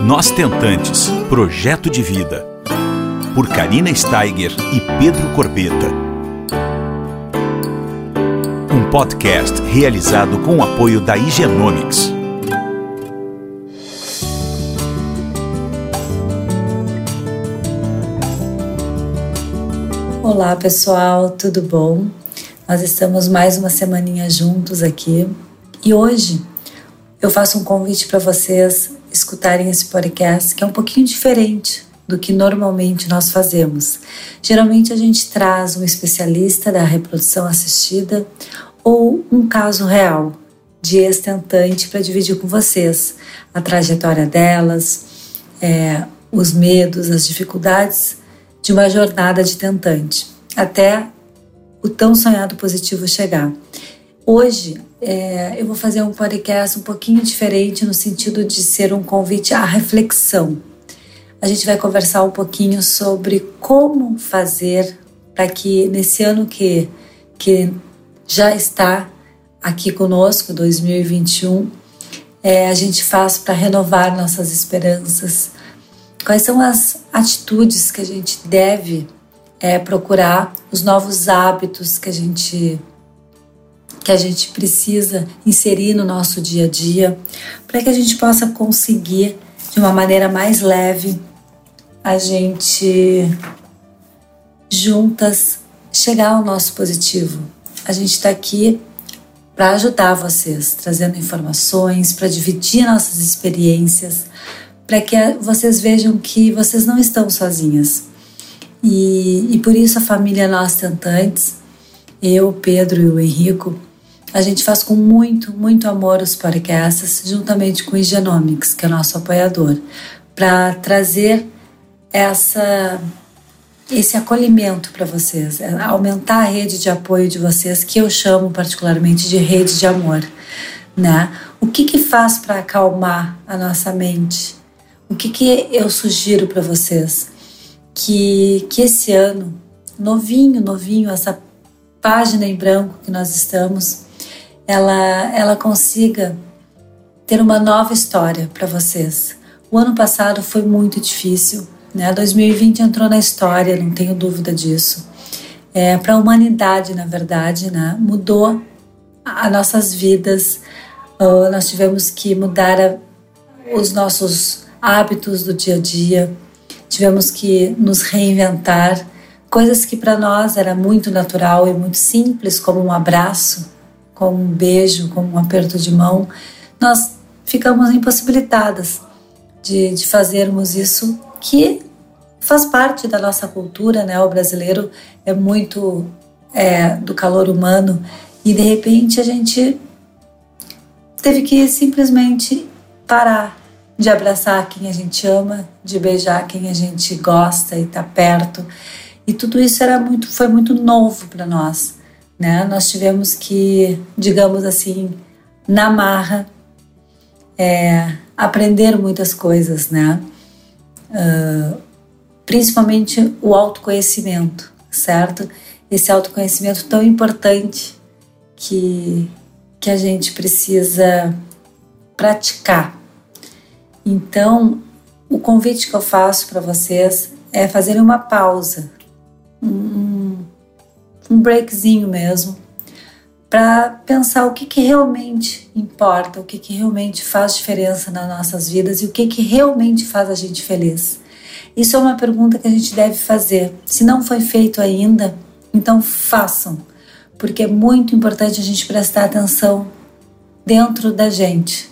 Nós Tentantes Projeto de Vida. Por Karina Steiger e Pedro Corbeta. Um podcast realizado com o apoio da Higienomics. Olá pessoal, tudo bom? Nós estamos mais uma semaninha juntos aqui e hoje eu faço um convite para vocês escutarem esse podcast que é um pouquinho diferente do que normalmente nós fazemos. Geralmente a gente traz um especialista da reprodução assistida ou um caso real de ex-tentante para dividir com vocês a trajetória delas, é, os medos, as dificuldades de uma jornada de tentante, até o tão sonhado positivo chegar. Hoje é, eu vou fazer um podcast um pouquinho diferente no sentido de ser um convite à reflexão. A gente vai conversar um pouquinho sobre como fazer para que nesse ano que, que já está aqui conosco, 2021, é, a gente faça para renovar nossas esperanças. Quais são as atitudes que a gente deve é, procurar, os novos hábitos que a gente que a gente precisa inserir no nosso dia a dia, para que a gente possa conseguir, de uma maneira mais leve, a gente juntas chegar ao nosso positivo. A gente está aqui para ajudar vocês, trazendo informações, para dividir nossas experiências, para que vocês vejam que vocês não estão sozinhas. E, e por isso a família Nós Tentantes, eu, Pedro e o Henrico, a gente faz com muito, muito amor os podcasts, juntamente com o Genomics, que é nosso apoiador, para trazer essa esse acolhimento para vocês, é aumentar a rede de apoio de vocês, que eu chamo particularmente de rede de amor, né? O que que faz para acalmar a nossa mente? O que que eu sugiro para vocês? Que que esse ano, novinho, novinho, essa página em branco que nós estamos, ela, ela consiga ter uma nova história para vocês. O ano passado foi muito difícil, né? 2020 entrou na história, não tenho dúvida disso. É, para a humanidade, na verdade, né? Mudou as nossas vidas. Uh, nós tivemos que mudar a, os nossos hábitos do dia a dia. Tivemos que nos reinventar. Coisas que para nós era muito natural e muito simples, como um abraço, como um beijo, como um aperto de mão, nós ficamos impossibilitadas de, de fazermos isso que faz parte da nossa cultura, né? O brasileiro é muito é, do calor humano e de repente a gente teve que simplesmente parar de abraçar quem a gente ama, de beijar quem a gente gosta e tá perto. E tudo isso era muito, foi muito novo para nós né? Nós tivemos que, digamos assim, na marra, é, aprender muitas coisas, né? Uh, principalmente o autoconhecimento, certo? Esse autoconhecimento tão importante que, que a gente precisa praticar. Então, o convite que eu faço para vocês é fazer uma pausa, um, um breakzinho mesmo, para pensar o que, que realmente importa, o que, que realmente faz diferença nas nossas vidas e o que, que realmente faz a gente feliz. Isso é uma pergunta que a gente deve fazer. Se não foi feito ainda, então façam, porque é muito importante a gente prestar atenção dentro da gente,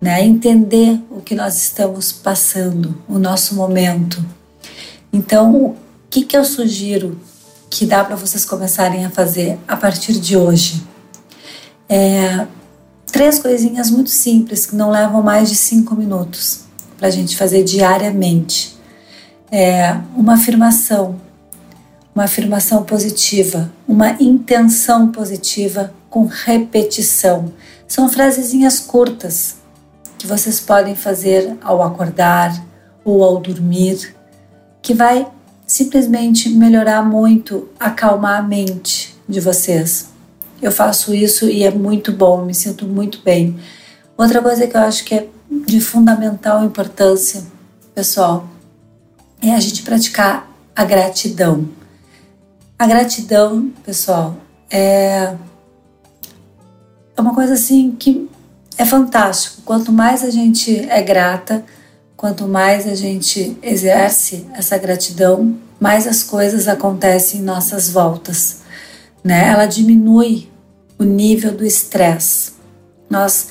né? Entender o que nós estamos passando, o nosso momento. Então, o que, que eu sugiro que dá para vocês começarem a fazer a partir de hoje. É, três coisinhas muito simples que não levam mais de cinco minutos para a gente fazer diariamente. É, uma afirmação, uma afirmação positiva, uma intenção positiva com repetição. São frasezinhas curtas que vocês podem fazer ao acordar ou ao dormir, que vai simplesmente melhorar muito, acalmar a mente de vocês. Eu faço isso e é muito bom, me sinto muito bem. Outra coisa que eu acho que é de fundamental importância, pessoal, é a gente praticar a gratidão. A gratidão, pessoal, é, é uma coisa assim que é fantástico. Quanto mais a gente é grata, quanto mais a gente exerce essa gratidão, mais as coisas acontecem em nossas voltas. Né? Ela diminui o nível do estresse. Nós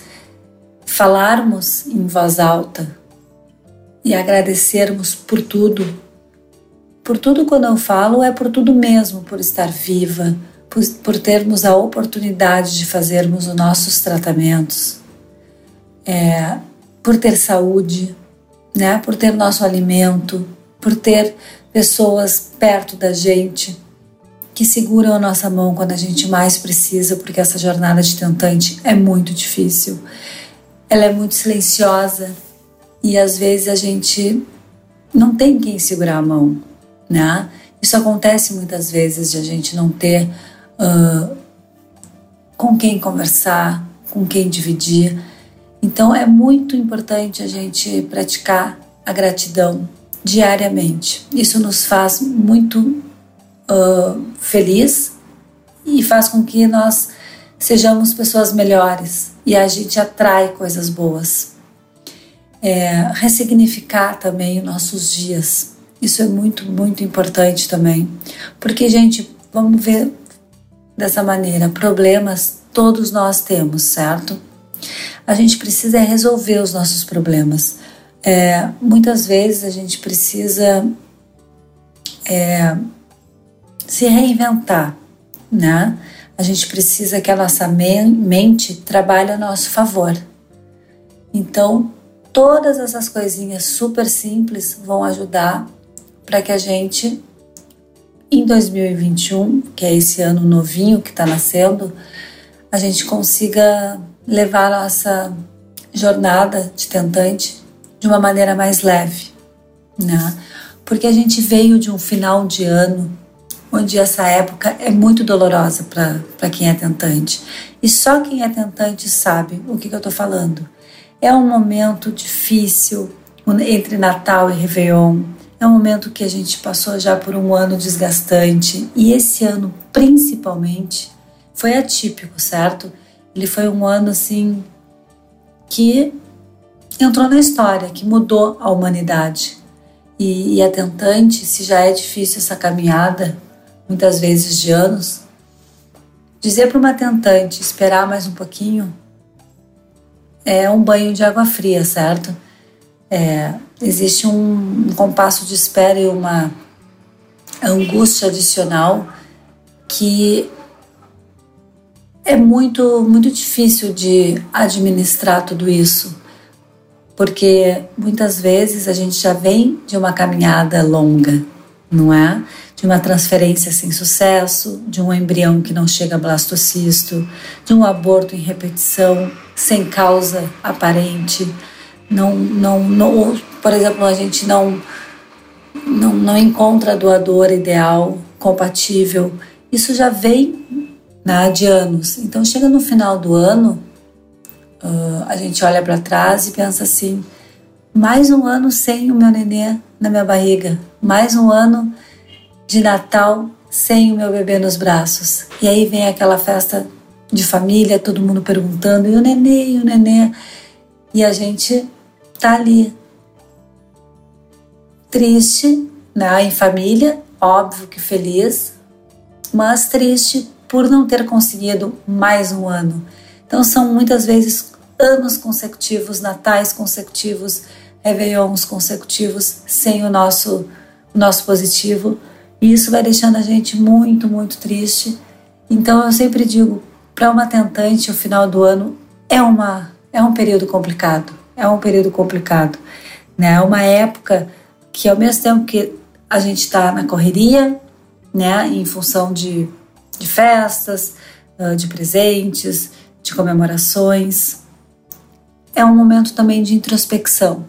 falarmos em voz alta e agradecermos por tudo. Por tudo quando eu falo é por tudo mesmo, por estar viva, por, por termos a oportunidade de fazermos os nossos tratamentos, é, por ter saúde, né? por ter nosso alimento, por ter pessoas perto da gente que seguram a nossa mão quando a gente mais precisa, porque essa jornada de tentante é muito difícil. Ela é muito silenciosa e às vezes a gente não tem quem segurar a mão, né? Isso acontece muitas vezes de a gente não ter uh, com quem conversar, com quem dividir. Então é muito importante a gente praticar a gratidão diariamente. Isso nos faz muito uh, feliz e faz com que nós sejamos pessoas melhores e a gente atrai coisas boas. É, ressignificar também os nossos dias. Isso é muito, muito importante também. Porque, gente, vamos ver dessa maneira: problemas todos nós temos, certo? A gente precisa resolver os nossos problemas. É, muitas vezes a gente precisa é, se reinventar, né? A gente precisa que a nossa mente trabalhe a nosso favor. Então, todas essas coisinhas super simples vão ajudar para que a gente, em 2021, que é esse ano novinho que está nascendo, a gente consiga levar a nossa jornada de tentante de uma maneira mais leve, né? Porque a gente veio de um final de ano onde essa época é muito dolorosa para quem é tentante. E só quem é tentante sabe o que, que eu estou falando. É um momento difícil entre Natal e Réveillon. É um momento que a gente passou já por um ano desgastante e esse ano, principalmente, foi atípico, certo? Ele foi um ano assim que entrou na história, que mudou a humanidade. E, e é tentante, se já é difícil essa caminhada, muitas vezes de anos, dizer para uma tentante esperar mais um pouquinho é um banho de água fria, certo? É, existe um, um compasso de espera e uma angústia adicional que é muito muito difícil de administrar tudo isso porque muitas vezes a gente já vem de uma caminhada longa, não é? De uma transferência sem sucesso, de um embrião que não chega a blastocisto, de um aborto em repetição, sem causa aparente, não, não, não por exemplo, a gente não, não, não encontra doador ideal, compatível. Isso já vem né, de anos. Então, chega no final do ano, Uh, a gente olha para trás e pensa assim: mais um ano sem o meu nenê na minha barriga, mais um ano de Natal sem o meu bebê nos braços. E aí vem aquela festa de família, todo mundo perguntando: e o nenê, e o nenê? E a gente tá ali, triste, né, em família, óbvio que feliz, mas triste por não ter conseguido mais um ano. Então são muitas vezes anos consecutivos, natais consecutivos, réveillons consecutivos sem o nosso, o nosso positivo. E isso vai deixando a gente muito, muito triste. Então eu sempre digo, para uma tentante, o final do ano é, uma, é um período complicado. É um período complicado. Né? É uma época que, ao mesmo tempo que a gente está na correria, né, em função de, de festas, de presentes, de comemorações, é um momento também de introspecção.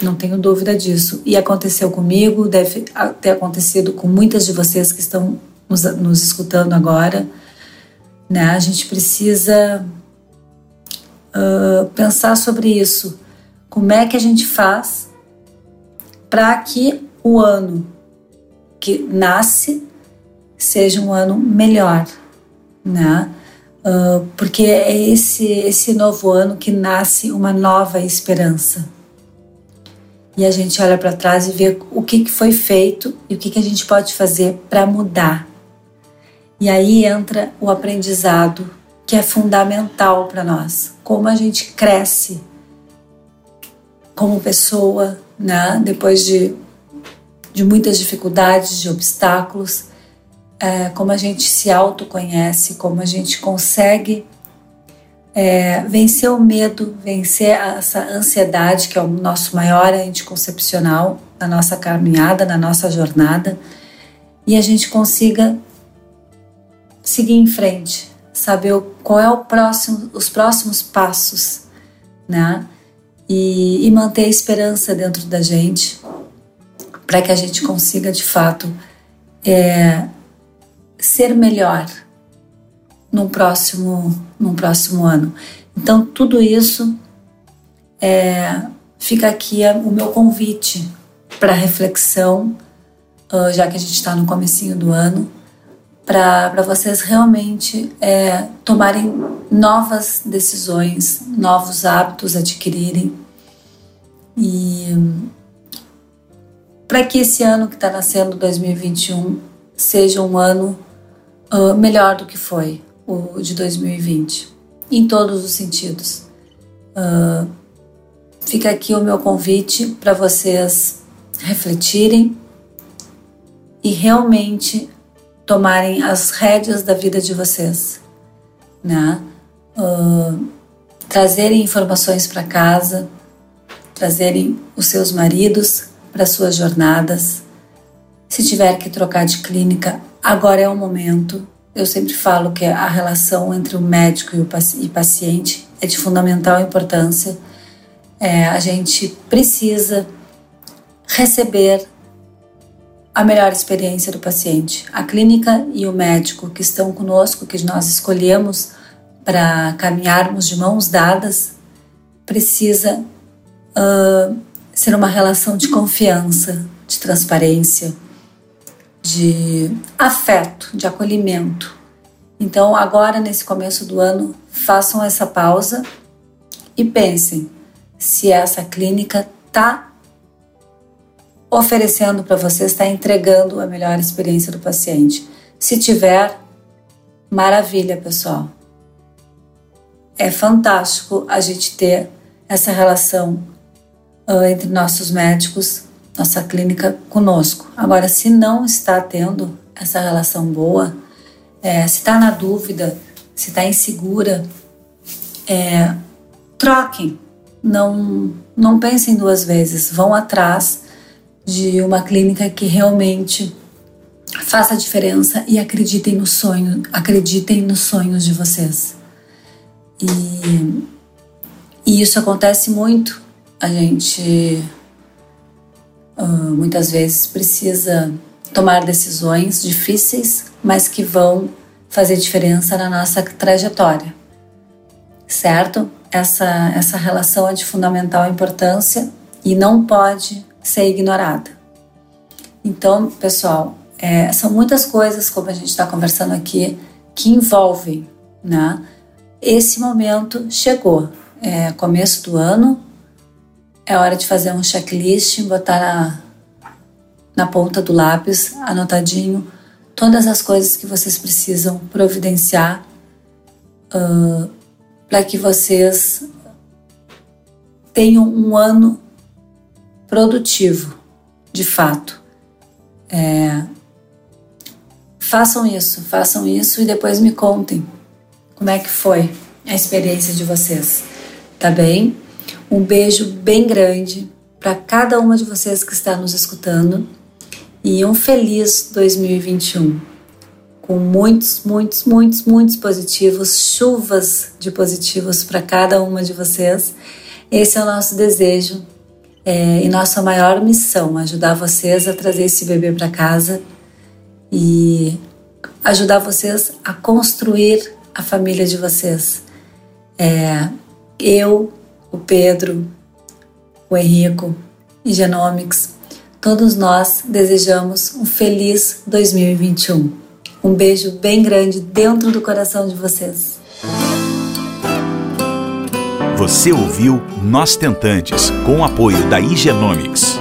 Não tenho dúvida disso. E aconteceu comigo, deve ter acontecido com muitas de vocês que estão nos, nos escutando agora. Né? A gente precisa uh, pensar sobre isso. como é que a gente faz para que o ano que nasce seja um ano melhor, né? Uh, porque é esse, esse novo ano que nasce uma nova esperança. E a gente olha para trás e vê o que, que foi feito e o que, que a gente pode fazer para mudar. E aí entra o aprendizado, que é fundamental para nós. Como a gente cresce como pessoa, né? depois de, de muitas dificuldades, de obstáculos é, como a gente se autoconhece, como a gente consegue é, vencer o medo, vencer essa ansiedade, que é o nosso maior anticoncepcional na nossa caminhada, na nossa jornada, e a gente consiga seguir em frente, saber qual é próximo, os próximos passos, né? E, e manter a esperança dentro da gente, para que a gente consiga de fato é, ser melhor no próximo, no próximo ano. Então, tudo isso é, fica aqui o meu convite para reflexão, uh, já que a gente está no comecinho do ano, para vocês realmente é, tomarem novas decisões, novos hábitos adquirirem e para que esse ano que está nascendo, 2021, seja um ano uh, melhor do que foi o de 2020, em todos os sentidos. Uh, fica aqui o meu convite para vocês refletirem e realmente tomarem as rédeas da vida de vocês, né? Uh, trazerem informações para casa, trazerem os seus maridos para suas jornadas. Se tiver que trocar de clínica, Agora é o momento. Eu sempre falo que a relação entre o médico e o paciente é de fundamental importância. É, a gente precisa receber a melhor experiência do paciente. A clínica e o médico que estão conosco, que nós escolhemos para caminharmos de mãos dadas, precisa uh, ser uma relação de confiança, de transparência de afeto, de acolhimento. Então, agora nesse começo do ano, façam essa pausa e pensem se essa clínica está oferecendo para vocês, está entregando a melhor experiência do paciente. Se tiver, maravilha, pessoal. É fantástico a gente ter essa relação uh, entre nossos médicos nossa clínica conosco. Agora, se não está tendo essa relação boa, é, se está na dúvida, se está insegura, é, troquem. Não, não pensem duas vezes. Vão atrás de uma clínica que realmente faça a diferença e acreditem no sonho, acreditem nos sonhos de vocês. E, e isso acontece muito. A gente muitas vezes precisa tomar decisões difíceis, mas que vão fazer diferença na nossa trajetória, certo? Essa, essa relação é de fundamental importância e não pode ser ignorada. Então, pessoal, é, são muitas coisas, como a gente está conversando aqui, que envolvem, né? Esse momento chegou, é começo do ano, é hora de fazer um checklist, botar na, na ponta do lápis, anotadinho, todas as coisas que vocês precisam providenciar uh, para que vocês tenham um ano produtivo, de fato. É, façam isso, façam isso e depois me contem como é que foi a experiência de vocês, tá bem? Um beijo bem grande para cada uma de vocês que está nos escutando e um feliz 2021 com muitos, muitos, muitos, muitos positivos, chuvas de positivos para cada uma de vocês. Esse é o nosso desejo é, e nossa maior missão: ajudar vocês a trazer esse bebê para casa e ajudar vocês a construir a família de vocês. É, eu o Pedro, o Henrico e Genomics, todos nós desejamos um feliz 2021. Um beijo bem grande dentro do coração de vocês. Você ouviu Nós Tentantes, com o apoio da Igenomics.